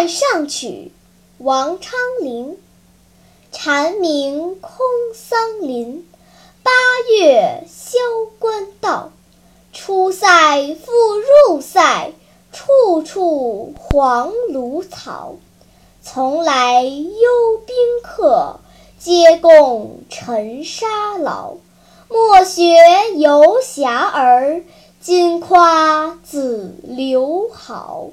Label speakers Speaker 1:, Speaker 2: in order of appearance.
Speaker 1: 塞上曲》王昌龄。蝉鸣空桑林，八月萧关道。出塞复入塞，处处黄芦草。从来幽宾客，皆共尘沙老。莫学游侠儿，今夸子留好。